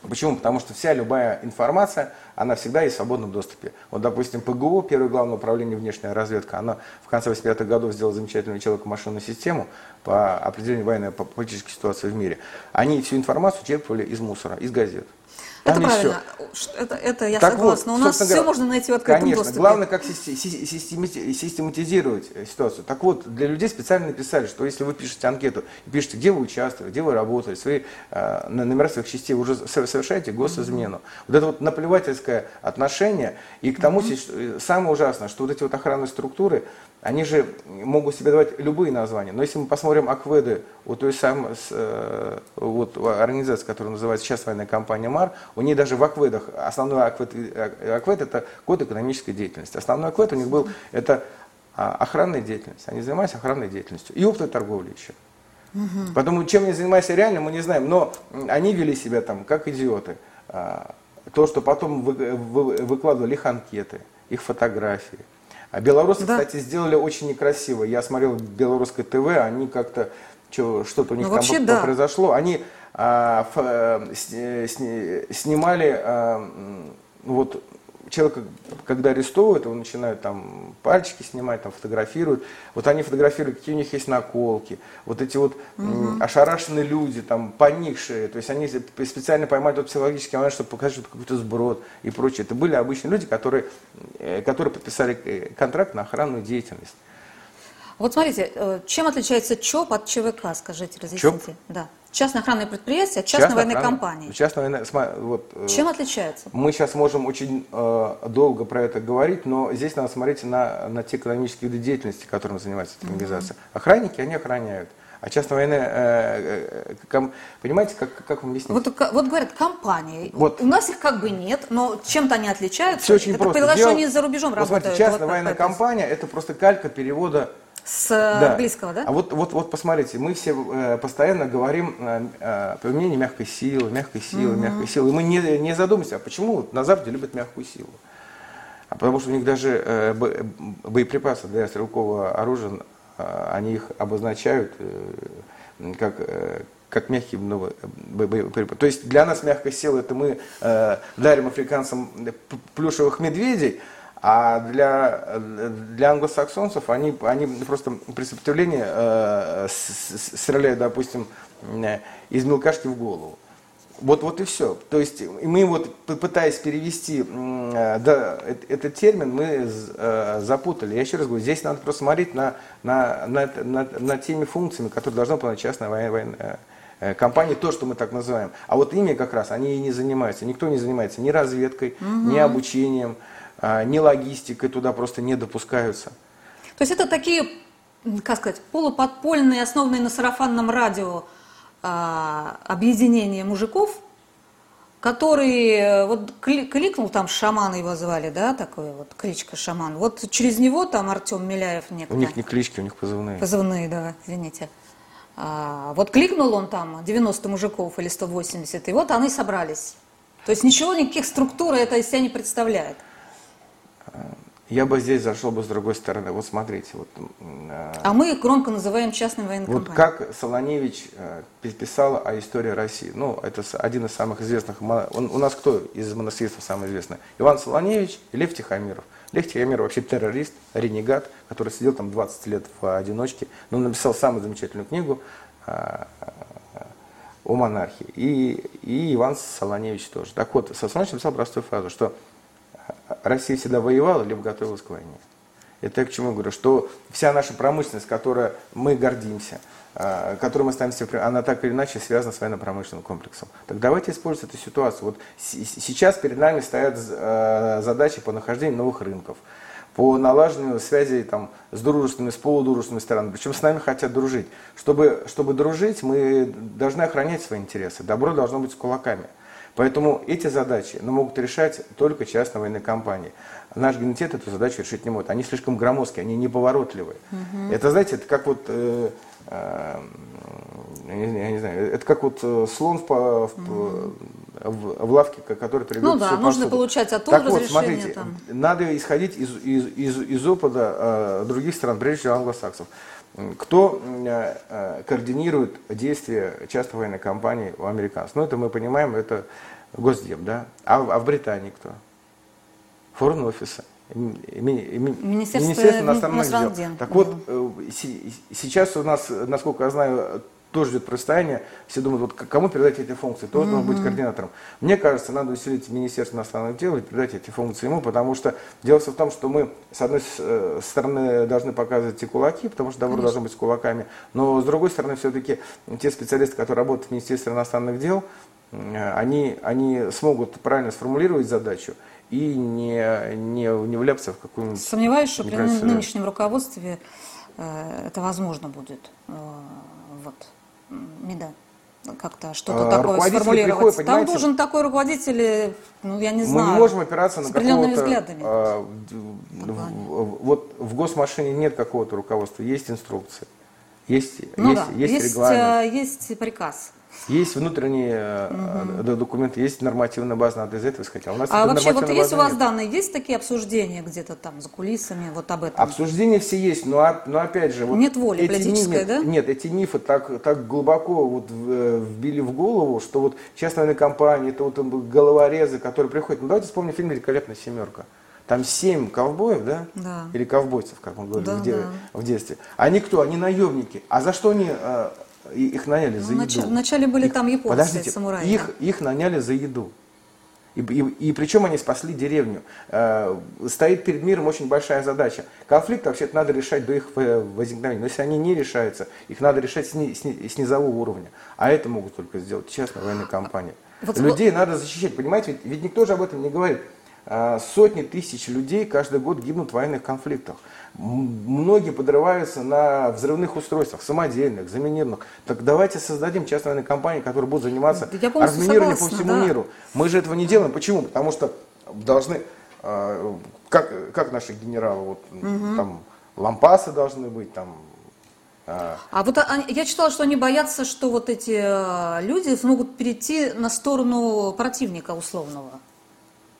Почему? Потому что вся любая информация, она всегда есть в свободном доступе. Вот, допустим, ПГУ, Первое главное управление внешняя разведка, она в конце 80-х годов сделала замечательную человеко-машинную систему по определению военной по- политической ситуации в мире. Они всю информацию черпали из мусора, из газет. Это Там всё. правильно. Ш- Это, это я Так согласна. вот, У нас все говоря, можно найти в открытом Конечно, доступе. главное, как систематизировать э, ситуацию. Так вот, для людей специально написали, что если вы пишете анкету и пишете, где вы участвовали, где вы работали, свои э, на- номера своих частей, вы уже со- совершаете госизмену. Вот это вот наплевательское отношение. И к тому, э, самое ужасное, что вот эти вот охранные структуры, они же могут себе давать любые названия. Но если мы посмотрим акведы у той самой э, вот, организации, которая называется сейчас военная компания МАР, у них даже в акведах, основной аквед, э, аквед это код экономической деятельности. Основной аквед у них был, это а, охранная деятельность. Они занимаются охранной деятельностью. И оптовой торговлей еще. Поэтому чем они занимаются реально, мы не знаем. Но они вели себя там как идиоты. А, То, что потом вы- вы- выкладывали их анкеты, их фотографии. А белорусы, Да. кстати, сделали очень некрасиво. Я смотрел белорусское ТВ, они как-то что-то у них Ну, там вообще, по- да. произошло. Они а, ф- э, сни- сни- снимали а, вот человека, когда арестовывают, его начинают там пальчики снимать, там фотографируют. Вот они фотографируют, какие у них есть наколки. Вот эти вот м, ошарашенные люди, там, поникшие. То есть они специально поймали тот психологический момент, чтобы показать, что какой-то сброд и прочее. Это были обычные люди, которые, э, которые подписали э, контракт на охранную деятельность. Вот смотрите, э, чем отличается ЧОП от ЧВК, скажите, разъясните. Да. Частное охранное предприятие от частной военной компании. Частная военная- вот, э, Чем отличается? Мы сейчас можем очень э, долго про это говорить, но здесь надо смотреть на, на те экономические виды деятельности, которыми занимается эта организация. Охранники, они охраняют. А частная военная, э, э, ком- понимаете, как, как вам объяснить? Вот, вот говорят, компании. Вот. У нас их как бы нет, но чем-то они отличаются. Все очень Это просто. Дело- они за рубежом вот работают. Смотрите, частная вот военная по- по- компания это просто калька перевода С э, Да. английского, да? А вот, вот, вот посмотрите, мы все э, постоянно говорим э, э, применение мягкой силы, мягкой силы, мягкой силы. И мы не, не задумываемся, а почему на Западе любят мягкую силу. А потому что у них даже э, бо- боеприпасы для стрелкового оружия, э, они их обозначают э, как, э, как мягкие ну, бо- боеприпасы. То есть для нас мягкая сила это мы э, дарим африканцам плюшевых медведей, а для, для англосаксонцев они, они просто при сопротивлении э, с- стреляют, допустим, э, из мелкашки в голову. Вот, вот и все. То есть мы вот пытаясь перевести э, да, этот термин, мы э, запутали. Я еще раз говорю, здесь надо просто смотреть на, на, на, на, на теми функциями, которые должна выполнять частная военная, военная компания, то, что мы так называем. А вот ими как раз они и не занимаются. Никто не занимается ни разведкой, ни обучением, ни логистикой, туда просто не допускаются. То есть это такие, как сказать, полуподпольные, основанные на сарафанном радио а, объединения мужиков, который э, вот кли- кликнул, там шаман его звали, да, такой вот, кличка шаман. Вот через него там Артем Миляев У некто. них не клички, у них позывные. Позывные, да, извините. А, вот кликнул он там 90 мужиков или 180, и вот они собрались. То есть ничего, никаких структур это из себя не представляет. Я бы здесь зашел бы с другой стороны. Вот смотрите. Вот, э, а мы громко называем частной военной вот компанией. как Солоневич э, писал о истории России. Ну, это один из самых известных. Он, у нас кто из монастырства самый известный? Иван Солоневич и Лев Тихомиров. Лев Тихомиров вообще террорист, ренегат, который сидел там 20 лет в одиночке. Но он написал самую замечательную книгу э, о монархии. И, и Иван Солоневич тоже. Так вот, Солоневич написал простую фразу, что Россия всегда воевала, либо готовилась к войне. Это я к чему говорю, что вся наша промышленность, которой мы гордимся, а, которой мы ставим себе, она так или иначе связана с военно-промышленным комплексом. Так давайте использовать эту ситуацию. Вот сейчас перед нами стоят а, задачи по нахождению новых рынков, по налаживанию связей там, с дружественными, с полудружественными странами. Причем с нами хотят дружить. Чтобы, чтобы дружить, мы должны охранять свои интересы. Добро должно быть с кулаками. Поэтому эти задачи ну, могут решать только частные военные компании. Наш генетет эту задачу решить не может. Они слишком громоздкие, они неповоротливые. Угу. Это, знаете, это как вот... Э, э, я, не, знаю, это как вот э, слон в, в, угу. в, в лавке, который приведет Ну да, нужно получать оттуда так вот, смотрите, там. надо исходить из, из, из, из опыта э, других стран, прежде всего англосаксов. Кто э, э, координирует действия частной военной компании у американцев? Ну, это мы понимаем, это Госдеп, да? А, а в Британии кто? Форн офиса. Министерство, Министерство иностранных дел. дел. Так вот, э, сейчас у нас, насколько я знаю, тоже идет противостояние. Все думают, вот кому передать эти функции, кто должен быть координатором. Мне кажется, надо усилить Министерство иностранных дел и передать эти функции ему, потому что дело в том, что мы, с одной э, стороны, должны показывать эти кулаки, потому что добро должно быть с кулаками, но с другой стороны, все-таки те специалисты, которые работают в Министерстве иностранных дел, они, они смогут правильно сформулировать задачу и не, не, не вляпаться в какую-нибудь... Сомневаюсь, что при нынешнем руководстве э, это возможно будет. Э, вот. МИДа как-то что-то а, такое сформулировать. Приходит, Там должен такой руководитель, ну я не знаю. Мы не можем опираться на какого-то... взглядами. А, вот в госмашине нет какого-то руководства, есть инструкции, есть, ну есть, да, есть, есть регламент. Есть приказ. Есть внутренние угу. документы, есть нормативная база, надо из этого исходить. А, у нас а вообще вот есть у вас нет. данные, есть такие обсуждения где-то там за кулисами, вот об этом? Обсуждения все есть, но, но опять же... Вот нет воли политической, нет, да? Нет, эти мифы так, так глубоко вот э, вбили в голову, что вот частная компания, это вот головорезы, которые приходят. Ну давайте вспомним фильм «Великолепная семерка». Там семь ковбоев, да? Да. Или ковбойцев, как мы говорили да, в, де- да. в детстве. Они кто? Они наемники. А за что они э, их наняли за ну, еду. Вначале были их, там японцы, подождите, самураи. Их, их наняли за еду. И, и, и причем они спасли деревню. Э, стоит перед миром очень большая задача. Конфликт вообще-то надо решать до их возникновения. Но если они не решаются, их надо решать с, ни, с, ни, с низового уровня. А это могут только сделать частная военная компания. Вот Людей вот... надо защищать, понимаете? Ведь, ведь никто же об этом не говорит. Э, сотни тысяч людей каждый год гибнут в военных конфликтах. Многие подрываются на взрывных устройствах, самодельных, заминированных. Так давайте создадим частные военные компании, которые будут заниматься разминированием по всему да. миру. Мы же этого не делаем. Почему? Потому что должны, э, как, как наши генералы, вот, угу. там лампасы должны быть, там а, а вот я читала, что они боятся, что вот эти люди смогут перейти на сторону противника условного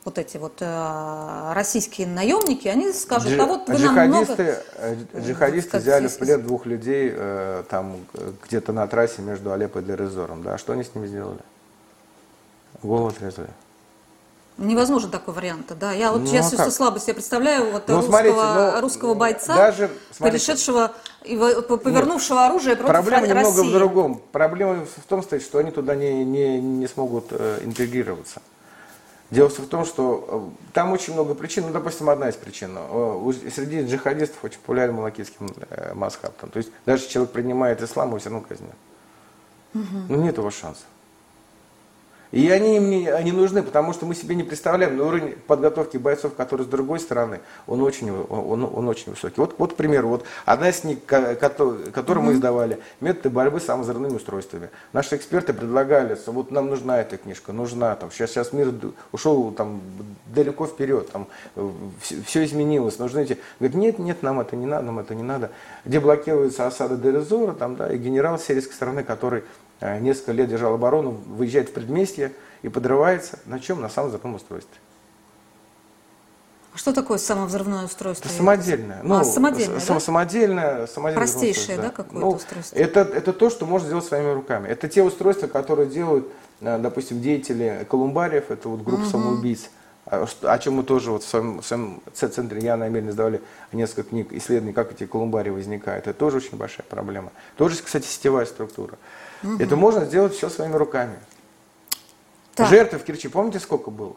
вот эти вот э, российские наемники, они скажут, Джи, а вот вы нам много... Э, джихадисты взяли в плен двух людей э, там где-то на трассе между Алеппо и Дерезором. Да? Что они с ними сделали? Голову отрезали. Невозможно такой вариант, да. Я вот ну, сейчас а слабо себе представляю вот ну, русского, смотрите, ну, русского бойца, даже, смотрите, перешедшего и повернувшего нет, оружие против Проблема России. немного в другом. Проблема в том стоит, что они туда не, не, не смогут э, интегрироваться. Дело в том, что э, там очень много причин, ну, допустим, одна из причин. Э, среди джихадистов очень популярен малакитский э, масхаб. То есть даже человек принимает ислам, его все равно казнят. Угу. Ну, нет его шансов. И они им не, они нужны, потому что мы себе не представляем, но уровень подготовки бойцов, который с другой стороны, он очень, он, он очень высокий. Вот, вот, к примеру, вот одна из книг, которую mm-hmm. мы издавали, методы борьбы с самозарывными устройствами. Наши эксперты предлагали, что вот нам нужна эта книжка, нужна, там, сейчас, сейчас мир ушел там, далеко вперед, там, все, все изменилось, нужны эти... Говорит, нет, нет, нам это не надо, нам это не надо. Где блокируется осада Дерезора, там, да, и генерал сирийской стороны, который несколько лет держал оборону, выезжает в предместье и подрывается. На чем? На самом запасном устройстве. А что такое самовзрывное устройство? Это самодельное. Ну, а, самодельное, с- да? самодельное, самодельное Простейшее, устройство, да, какое-то Ну, устройство? Это, это то, что можно сделать своими руками. Это те устройства, которые делают, э, допустим, деятели Колумбариев, это вот группа самоубийц, о, что- о чем мы тоже вот в своем, в своем центре я намеренно сдавали несколько книг исследований, как эти колумбарии возникают. Это тоже очень большая проблема. Тоже, кстати, сетевая структура. Это можно сделать все своими руками. Так. Жертв в Керчи, помните, сколько было?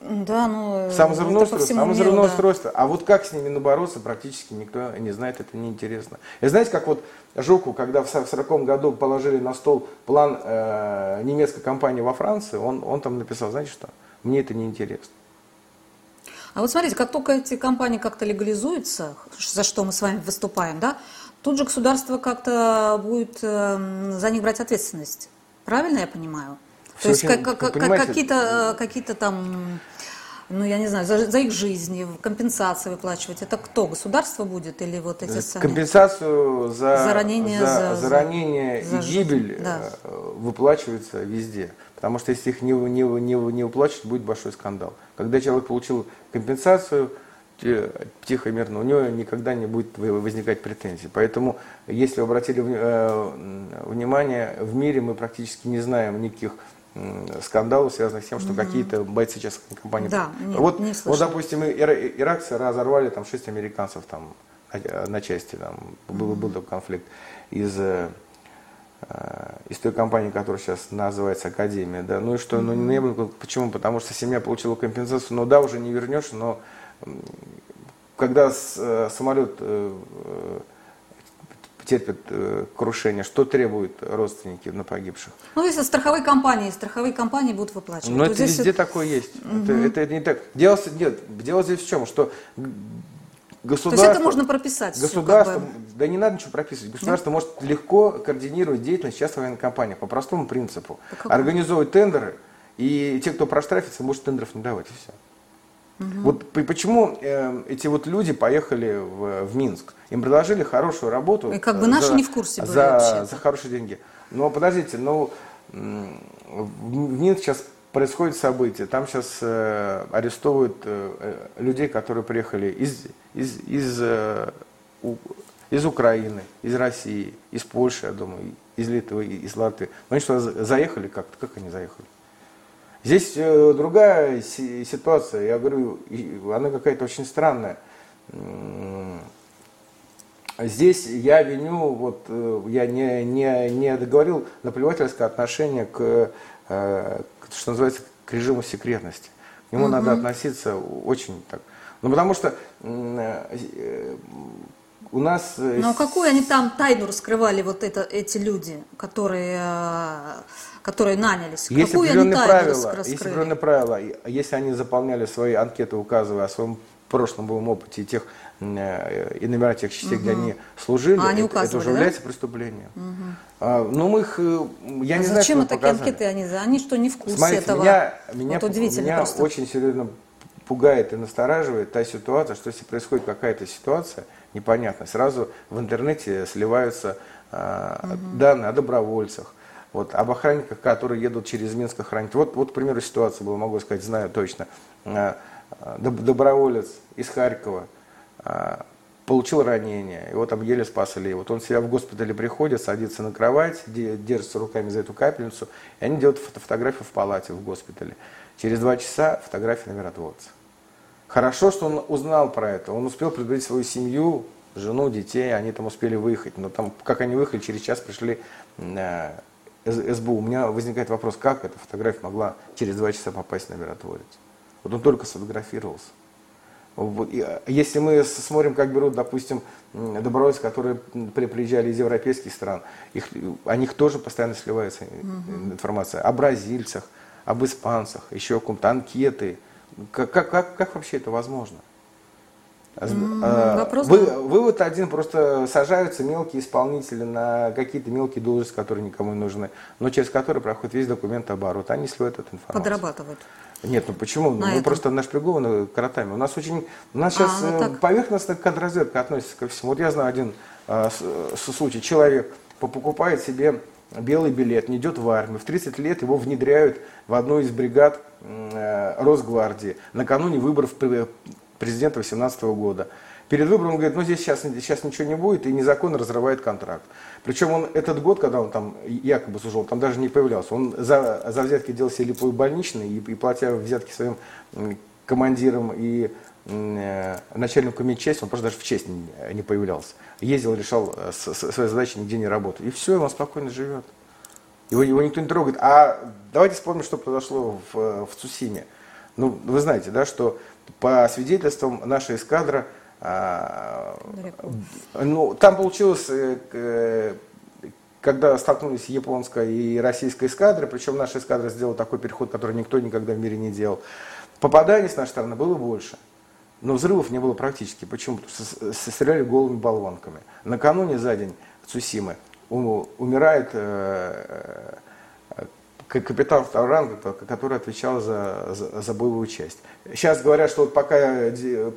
Да, ну... по устройство. да. устройство. А вот как с ними набороться, практически никто не знает, это неинтересно. И знаете, как вот Жуку, когда в 40 году положили на стол план э, немецкой компании во Франции, он, он там написал, знаете что, мне это неинтересно. А вот смотрите, как только эти компании как-то легализуются, за что мы с вами выступаем, да, тут же государство как-то будет эм, за них брать ответственность. Правильно я понимаю? Всё То есть очень- как- как- какие-то, э, какие-то там, ну я не знаю, за, за их жизни компенсации выплачивать. Это кто? Государство будет или вот эти сами? Компенсацию за, За ранение, за, за- за ранение за и гибель да. э, выплачивается везде. Потому что если их не, не, не, не выплачивать, будет большой скандал. Когда человек получил компенсацию, те- тихо и мирно, у него никогда не будет возникать претензий. Поэтому, если вы обратили э, внимание, в мире мы практически не знаем никаких скандалов, связанных с тем, что какие-то бойцы частной компании. Да, нет, вот, не вот, допустим, ира- иракцы разорвали там шесть американцев там на, на части, там был, был такой конфликт из э, э, из той компании, которая сейчас называется Академия, да, ну и что, ну не было, почему? Потому что семья получила компенсацию, ну да, уже не вернешь, но когда э, самолет э, э, терпит крушение, что требуют родственники на погибших? Ну, если страховые компании, страховые компании будут выплачивать. Ну, то это здесь везде такое есть. Это, это не так. Дело, нет, дело здесь в чем, что г- То государство... есть это можно прописать. Государство, как бы. да не надо ничего прописывать. Государство может легко координировать деятельность частной военной компании по простому принципу. Какому? Организовывать тендеры, и те, кто проштрафится, может тендеров не давать, и все. Вот п- почему э, эти вот люди поехали в, в Минск? Им предложили хорошую работу. И как бы э, наши за- не в курсе были за, вообще-то. за хорошие деньги. Но подождите, ну в Минске сейчас происходит событие. Там сейчас э, арестовывают э, э, людей, которые приехали из, из, из, э, У- из Украины, из России, из Польши, я думаю, из Литвы, из Латвии. Но они что, за- заехали как-то? Как они заехали? Здесь э, другая си- ситуация, я говорю, она какая-то очень странная. Здесь я виню, вот э, я не, не, не договорил наплевательское отношение к, э, к, что называется, к режиму секретности. К нему надо относиться очень так. Ну, потому что э, у нас... э, Но какую они там тайну раскрывали, вот это, эти люди, которые, э, которые нанялись? Есть какую они определенные тайну правила, рас- есть раскрыли? определенные правила. Если они заполняли свои анкеты, указывая о своем прошлом боевом опыте и тех и номера тех частей, где они служили, А они это, это уже да? является преступлением. А, ну мы их, э, я А не знаю, зачем мы такие анкеты? Они, они что, не в курсе Смотрите, этого? меня, меня, вот удивительно меня просто. очень серьезно пугает и настораживает та ситуация, что если происходит какая-то ситуация непонятная, сразу в интернете сливаются а, данные о добровольцах, вот, об охранниках, которые едут через Минск охранять. Вот, вот, к примеру, ситуация была, могу сказать, знаю точно. А, доб- доброволец из Харькова получил ранение, его там еле спасли. Вот он себя в госпитале приходит, садится на кровать, де- держится руками за эту капельницу, и они делают фото- фотографию в палате в госпитале. Через два часа фотография на миротворца. Хорошо, что он узнал про это. Он успел предупредить свою семью, жену, детей, они там успели выехать. Но там, как они выехали, через час пришли э, СБУ. У меня возникает вопрос, как эта фотография могла через два часа попасть на миротворец? Вот он только сфотографировался. Вот, и, э, Если мы смотрим, как берут, допустим, добровольцы, которые приезжали из европейских стран, их, о них тоже постоянно сливается э, информация о бразильцах, об испанцах, еще о ком-то, анкеты. Как, как, как, как вообще это возможно? Аз- э, вопрос, вы- вывод один, просто сажаются мелкие исполнители на какие-то мелкие должности, которые никому не нужны, но через которые проходит весь документооборот. Они сливают эту информацию. Подрабатывают. Нет, ну почему? На мы этом. просто нашпигованы каратами. У нас очень, у нас А, сейчас ну э, так. поверхностная контрразведка относится ко всему. Вот я знаю один э, с- с- случай. Человек по- покупает себе белый билет, не идет в армию. В 30 лет его внедряют в одну из бригад э, Росгвардии. Накануне выборов президента 2018 года. Перед выбором он говорит, ну здесь сейчас, сейчас ничего не будет, и незаконно разрывает контракт. Причем он этот год, когда он там якобы служил, там даже не появлялся. Он за, за взятки делал себе липовой больничный и, и платя взятки своим командирам и э, начальнику медчасти, он просто даже в честь не, не появлялся. Ездил, решал э, с, с, свои задачи, нигде не работал. И все, он спокойно живет. Его, его никто не трогает. А давайте вспомним, что произошло в, в Цусиме. Ну, вы знаете, да, что по свидетельствам наша эскадра а, ну, там получилось, э, когда столкнулись японская и российская эскадры, причем наша эскадра сделала такой переход, который никто никогда в мире не делал. Попаданий с нашей стороны было больше. Но взрывов не было практически. Почему? Потому что стреляли голыми болванками. Накануне за день Цусимы умирает э, капитан второго ранга, который отвечал за, за, за боевую часть. Сейчас говорят, что вот пока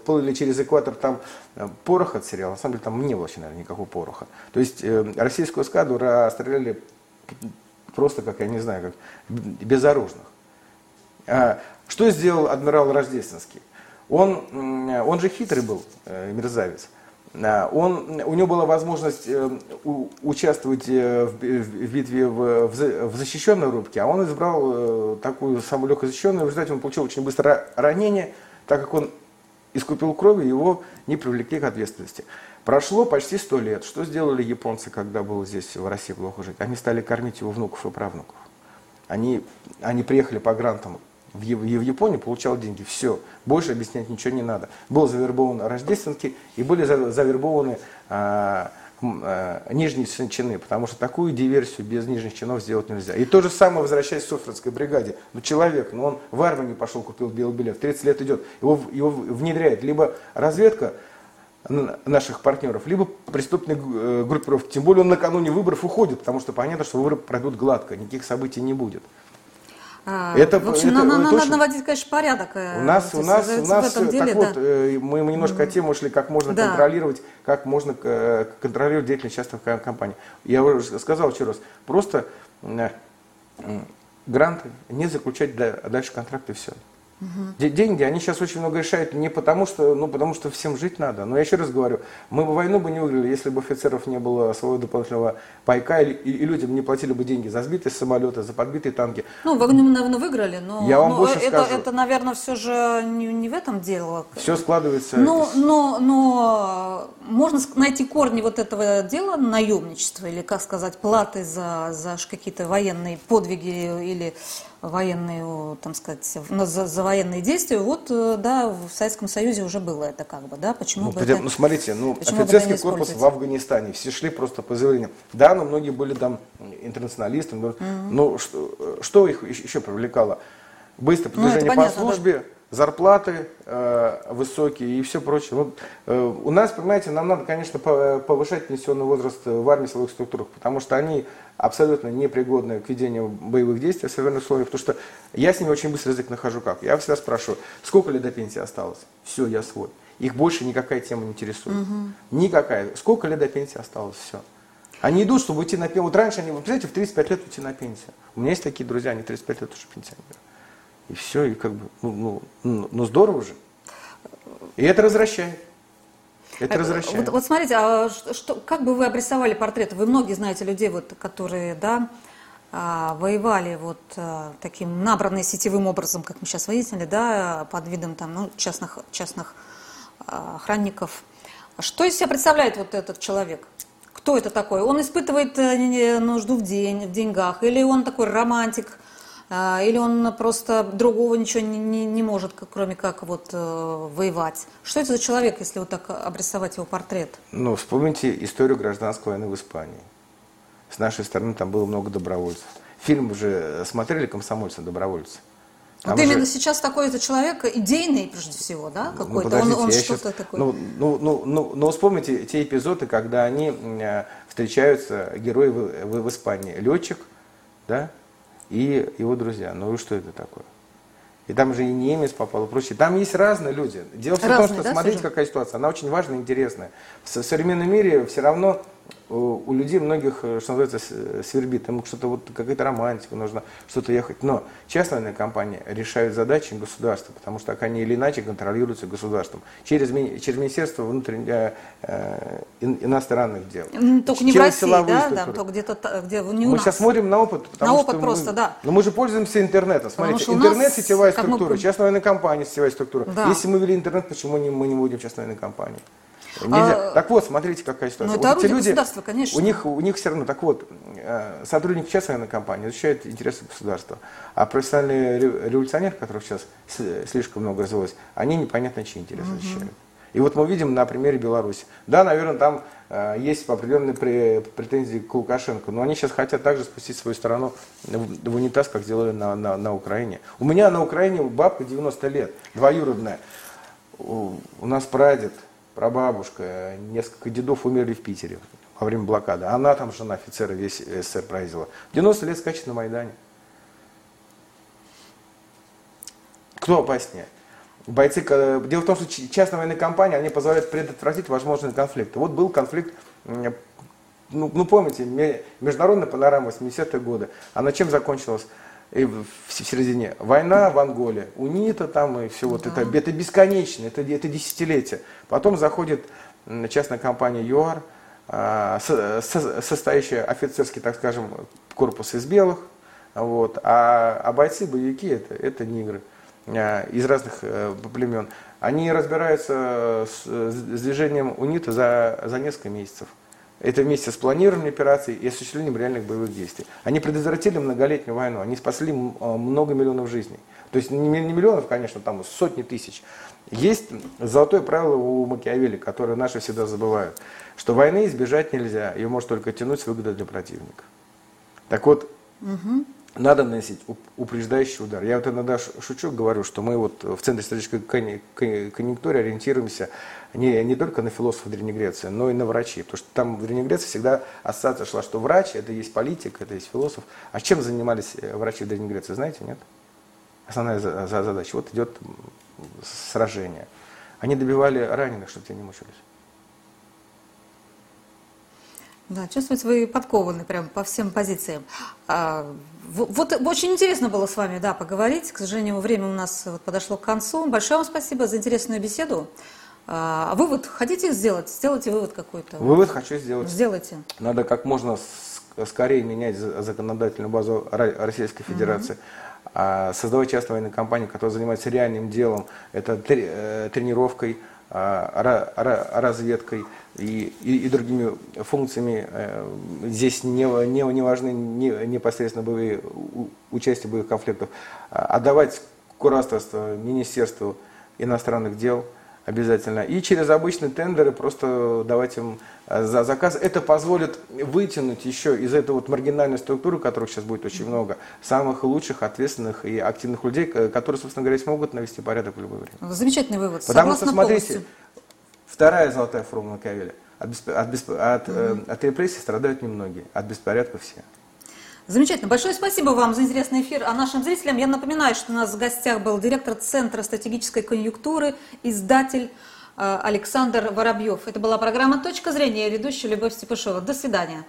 плыли через экватор, там э, порох отсерел, на самом деле там не было вообще, наверное, никакого пороха. То есть э, российскую эскадру расстреляли просто, как я не знаю, как безоружных. А, что сделал адмирал Рождественский? Он, он же хитрый был, э, мерзавец. Он, у него была возможность э, участвовать э, в битве в, защищенной рубке, а он избрал э, такую самую легко защищенную. В результате он получил очень быстро ранение, так как он искупил кровью, его не привлекли к ответственности. Прошло почти сто лет. Что сделали японцы, когда было здесь в России плохо жить? Они стали кормить его внуков и правнуков. Они, они приехали по грантам в, в Японии, получал деньги. Все. Больше объяснять ничего не надо. Был завербован рождественский и были завербованы а, а, нижние чины, потому что такую диверсию без нижних чинов сделать нельзя. И то же самое, возвращаясь к Суфренской бригаде. Ну, человек, ну, он в армию не пошел, купил белый билет, 30 лет идет, его, его внедряет либо разведка, наших партнеров, либо преступные э, группировки. Тем более он накануне выборов уходит, потому что понятно, что выборы пройдут гладко, никаких событий не будет. А, это, в общем, это, надо, надо наводить, конечно, порядок. Э, у нас, у нас, у нас, в этом деле, так да. вот, э, мы, немножко от темы ушли, как можно да. контролировать, как можно э, контролировать деятельность частных компаний. Я уже сказал еще раз, просто гранты не заключать дальше контракты и все. Угу. Деньги, они сейчас очень много решают не потому что, ну, потому что всем жить надо. Но я еще раз говорю, мы бы войну бы не выиграли, если бы офицеров не было своего дополнительного пайка, и, и людям не платили бы деньги за сбитые самолеты, за подбитые танки. Ну, войну, наверное, выиграли, но, я вам но больше это, скажу. это, наверное, все же не, не в этом дело. Все складывается. Но, но, но можно найти корни вот этого дела, наемничества, или, как сказать, платы за, за какие-то военные подвиги или военные, там сказать, за, за военные действия. Вот, э, да, в Советском Союзе уже было это как бы, да, почему ну, бы это, Ну, смотрите, ну, офицерский корпус в Афганистане, все шли просто по заявлениям. Да, но многие были там интернационалистами, mm-hmm. но что, что их еще привлекало? Быстрое ну, продвижение ну, по понятно, службе, да зарплаты э, высокие и все прочее. Вот, э, у нас, понимаете, нам надо, конечно, повышать пенсионный возраст в армии силовых структурах, потому что они абсолютно непригодны к ведению боевых действий в современных условиях, потому что я с ними очень быстро язык нахожу как. Я всегда спрашиваю, сколько лет до пенсии осталось? Все, я свой. Их больше никакая тема не интересует. Угу. Никакая. Сколько лет до пенсии осталось? Все. Они идут, чтобы уйти на пенсию. Вот раньше они, вы представляете, в 35 лет уйти на пенсию. У меня есть такие друзья, они 35 лет уже пенсионеры. И все, и как бы, ну, ну, ну, ну здорово же. И это возвращает. Это возвращает. Вот, вот смотрите, а что, как бы вы обрисовали портрет? Вы многие знаете людей, вот, которые, да, а, воевали вот а, таким набранным сетевым образом, как мы сейчас выяснили, да, под видом там, ну, частных, частных а, охранников. Что из себя представляет вот этот человек? Кто это такой? Он испытывает э, нужду в, день, в деньгах? Или он такой романтик, или он просто другого ничего не, не, не может, кроме как вот э, воевать. Что это за человек, если вот так обрисовать его портрет? Ну, вспомните историю гражданской войны в Испании. С нашей стороны там было много добровольцев. Фильм уже смотрели «Комсомольцы добровольцы». Там вот уже... именно сейчас такой это человек идейный, прежде всего, да, ну, какой-то? Ну, он, он что-то сейчас... такое. Ну, ну, ну, ну, ну, вспомните те эпизоды, когда они э, встречаются, герои в, в, в Испании. Летчик, да, и его друзья. Ну и что это такое? И там же и немец попал, и прочее. Там есть разные люди. Дело в том, что да, смотрите, какая ситуация. Она очень важная и интересная. В современном мире все равно у, у людей многих, э, что называется, свербит. Им что-то вот какая-то романтика нужно, что-то ехать. Но частные компании решают задачи государства, потому что они или иначе контролируются государством. Через, через Министерство внутренних э, э иностранных дел. Только не в России, да, да, только где-то где не у Мы нас. сейчас смотрим на опыт. на опыт просто, мы, да. Но мы же пользуемся интернетом. Смотрите, интернет сетевая структура, мы... частная военная компания сетевая структура. Да. Если мы ввели интернет, почему не, мы не будем частной военной компании? Нельзя. А, так вот, смотрите, какая ситуация. Ну, это вот эти люди, конечно. У них, у них все равно, так вот, э, сотрудники частной компании защищают интересы государства, а профессиональные революционеры, которых сейчас слишком много развелось, они непонятно чьи интересы угу. защищают. И вот мы видим на примере Беларуси. Да, наверное, там э, есть определенные претензии к Лукашенко, но они сейчас хотят также спустить свою страну в, в унитаз, как сделали на, на, на Украине. У меня на Украине бабка 90 лет, двоюродная. У, у нас прадед прабабушка, несколько дедов умерли в Питере во время блокады. Она там жена офицера весь СССР проводила. 90 лет скачет на Майдане. Кто опаснее? Бойцы, дело в том, что частная военная компания, они позволяют предотвратить возможные конфликты. Вот был конфликт, ну, ну помните, международная панорама 80-е годы. Она чем закончилась? И в, середине война в Анголе, УНИТА там и все вот да. это, это бесконечно, это, это десятилетие. Потом заходит частная компания ЮАР, а, состоящая офицерский, так скажем, корпус из белых, вот, а, а бойцы, боевики это, это нигры а, из разных э, племен. Они разбираются с, с движением УНИТа за, за несколько месяцев. Это вместе с планированием операций и осуществлением реальных боевых действий. Они предотвратили многолетнюю войну, они спасли а, много миллионов жизней. То есть не миллионов, конечно, там сотни тысяч. Есть золотое правило у Макиавелли, которое наши всегда забывают, что войны избежать нельзя, ее может только тянуть с выгодой для противника. Так вот, угу надо наносить упреждающий удар. Я вот иногда шучу, говорю, что мы вот в Центре стратегической конъюнктуры ориентируемся не, не только на философов Древней Греции, но и на врачей. Потому что там в Древней Греции всегда ассоциация шла, что врач – это есть политик, это есть философ. А чем занимались э, врачи в Древней Греции, знаете, нет? Основная задача. Вот идет сражение. Они добивали раненых, чтобы те не мучились. Да, чувствуете, вы подкованы прям по всем позициям. А, вот очень интересно было с вами да, поговорить. К сожалению, время у нас вот подошло к концу. Большое вам спасибо за интересную беседу. А вывод хотите сделать? Сделайте вывод какой-то. Вывод хочу сделать. Сделайте. Надо как можно скорее менять законодательную базу Российской Федерации. Угу создавать частные военные компании, которые занимаются реальным делом, это э, тренировкой, а, разведкой и, и, и другими функциями. Э, здесь не, не, не важны не, непосредственно боевые, участие в боевых конфликтах. Отдавать кураторство Министерству иностранных дел – обязательно. И через обычные тендеры просто давать им э, за заказ. Это позволит вытянуть еще из этой вот маргинальной структуры, которых сейчас будет очень много, самых лучших, ответственных и активных людей, которые, собственно говоря, смогут навести порядок в любое время. Замечательный вывод. Потому Согласна что, смотрите, полностью. вторая золотая формула Кавеля. От, от, от, mm-hmm. от репрессий страдают немногие, от беспорядка все. Замечательно. Большое спасибо вам за интересный эфир. А нашим зрителям я напоминаю, что у нас в гостях был директор Центра стратегической конъюнктуры, издатель э, Александр Воробьев. Это была программа «Точка зрения». Я ведущая Любовь Степышева. До свидания.